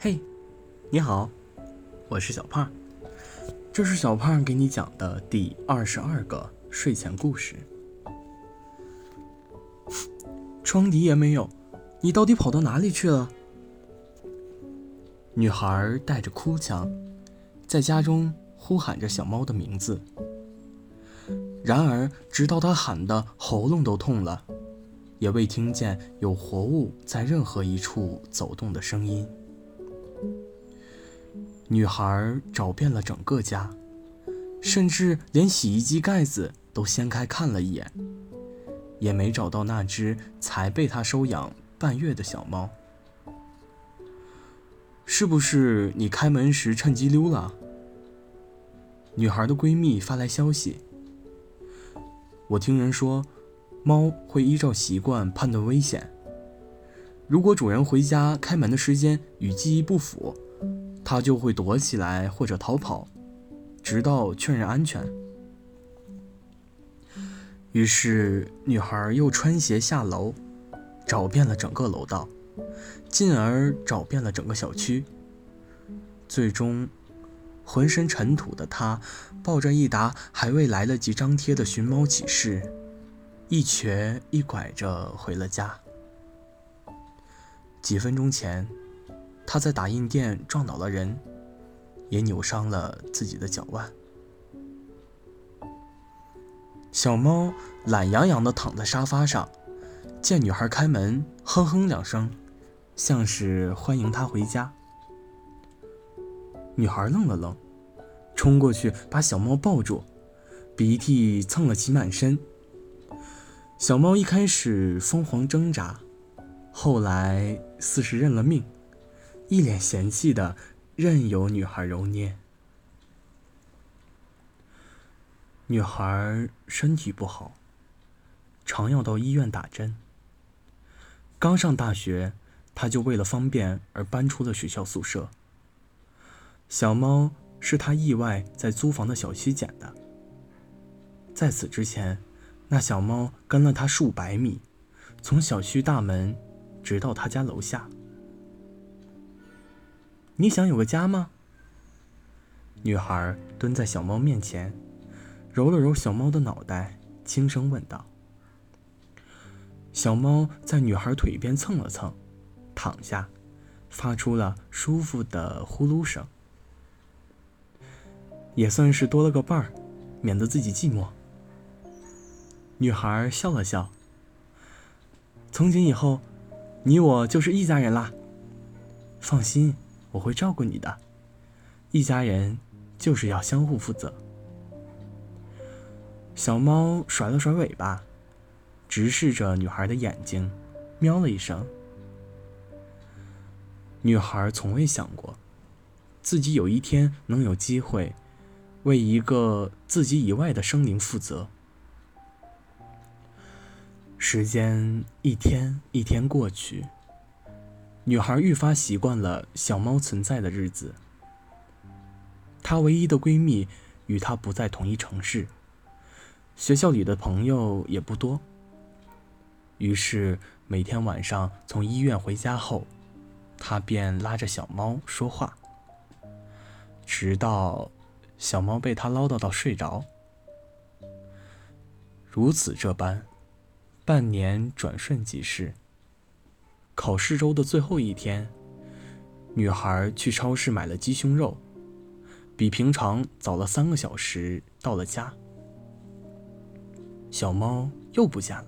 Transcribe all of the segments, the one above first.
嘿，你好，我是小胖，这是小胖给你讲的第二十二个睡前故事。床底也没有，你到底跑到哪里去了？女孩带着哭腔，在家中呼喊着小猫的名字。然而，直到她喊的喉咙都痛了，也未听见有活物在任何一处走动的声音。女孩找遍了整个家，甚至连洗衣机盖子都掀开看了一眼，也没找到那只才被她收养半月的小猫。是不是你开门时趁机溜了？女孩的闺蜜发来消息。我听人说，猫会依照习惯判断危险。如果主人回家开门的时间与记忆不符，他就会躲起来或者逃跑，直到确认安全。于是，女孩又穿鞋下楼，找遍了整个楼道，进而找遍了整个小区。最终，浑身尘土的她，抱着一沓还未来得及张贴的寻猫启事，一瘸一拐着回了家。几分钟前，他在打印店撞倒了人，也扭伤了自己的脚腕。小猫懒洋洋地躺在沙发上，见女孩开门，哼哼两声，像是欢迎她回家。女孩愣了愣，冲过去把小猫抱住，鼻涕蹭了其满身。小猫一开始疯狂挣扎。后来似是认了命，一脸嫌弃的任由女孩揉捏。女孩身体不好，常要到医院打针。刚上大学，她就为了方便而搬出了学校宿舍。小猫是她意外在租房的小区捡的。在此之前，那小猫跟了她数百米，从小区大门。直到他家楼下。你想有个家吗？女孩蹲在小猫面前，揉了揉小猫的脑袋，轻声问道。小猫在女孩腿边蹭了蹭，躺下，发出了舒服的呼噜声，也算是多了个伴儿，免得自己寂寞。女孩笑了笑。从今以后。你我就是一家人啦。放心，我会照顾你的。一家人就是要相互负责。小猫甩了甩尾巴，直视着女孩的眼睛，喵了一声。女孩从未想过，自己有一天能有机会为一个自己以外的生灵负责。时间一天一天过去，女孩愈发习惯了小猫存在的日子。她唯一的闺蜜与她不在同一城市，学校里的朋友也不多。于是每天晚上从医院回家后，她便拉着小猫说话，直到小猫被她唠叨到睡着。如此这般。半年转瞬即逝。考试周的最后一天，女孩去超市买了鸡胸肉，比平常早了三个小时到了家。小猫又不见了。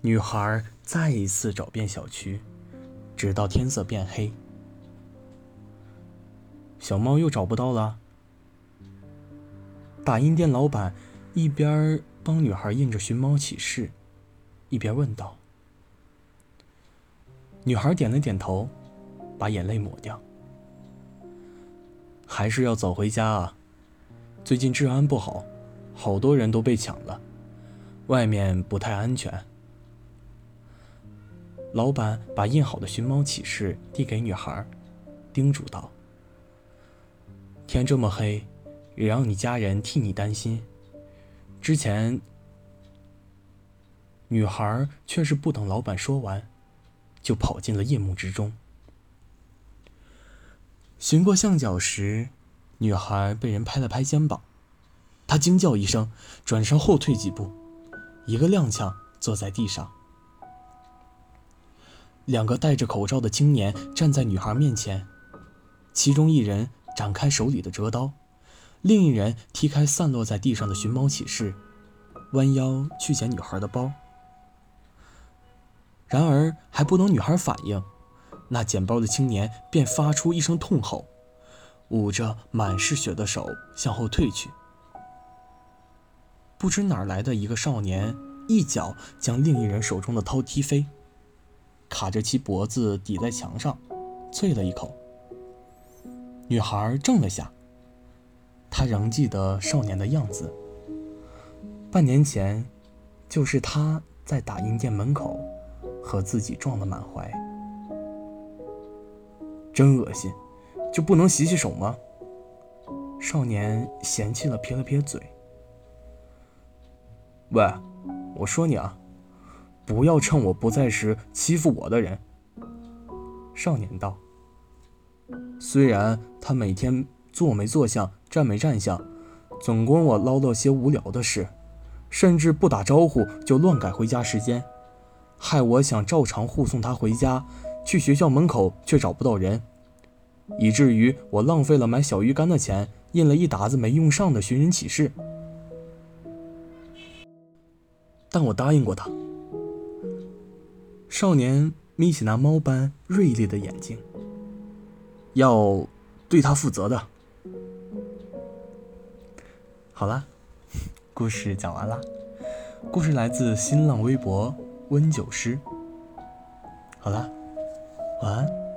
女孩再一次找遍小区，直到天色变黑。小猫又找不到了。打印店老板一边。帮女孩印着寻猫启事，一边问道：“女孩点了点头，把眼泪抹掉。还是要早回家啊！最近治安不好，好多人都被抢了，外面不太安全。”老板把印好的寻猫启事递给女孩，叮嘱道：“天这么黑，也让你家人替你担心。”之前，女孩却是不等老板说完，就跑进了夜幕之中。寻过巷角时，女孩被人拍了拍肩膀，她惊叫一声，转身后退几步，一个踉跄坐在地上。两个戴着口罩的青年站在女孩面前，其中一人展开手里的折刀，另一人踢开散落在地上的寻猫启事，弯腰去捡女孩的包。然而还不等女孩反应，那捡包的青年便发出一声痛吼，捂着满是血的手向后退去。不知哪来的一个少年，一脚将另一人手中的刀踢飞。卡着其脖子抵在墙上，啐了一口。女孩怔了下。她仍记得少年的样子。半年前，就是他在打印店门口和自己撞得满怀。真恶心，就不能洗洗手吗？少年嫌弃了，撇了撇嘴。喂，我说你啊。不要趁我不在时欺负我的人。”少年道。虽然他每天坐没坐相、站没站相，总跟我唠叨些无聊的事，甚至不打招呼就乱改回家时间，害我想照常护送他回家，去学校门口却找不到人，以至于我浪费了买小鱼干的钱，印了一沓子没用上的寻人启事。但我答应过他。少年眯起那猫般锐利的眼睛，要对他负责的。好了，故事讲完了。故事来自新浪微博温酒师。好啦，晚安。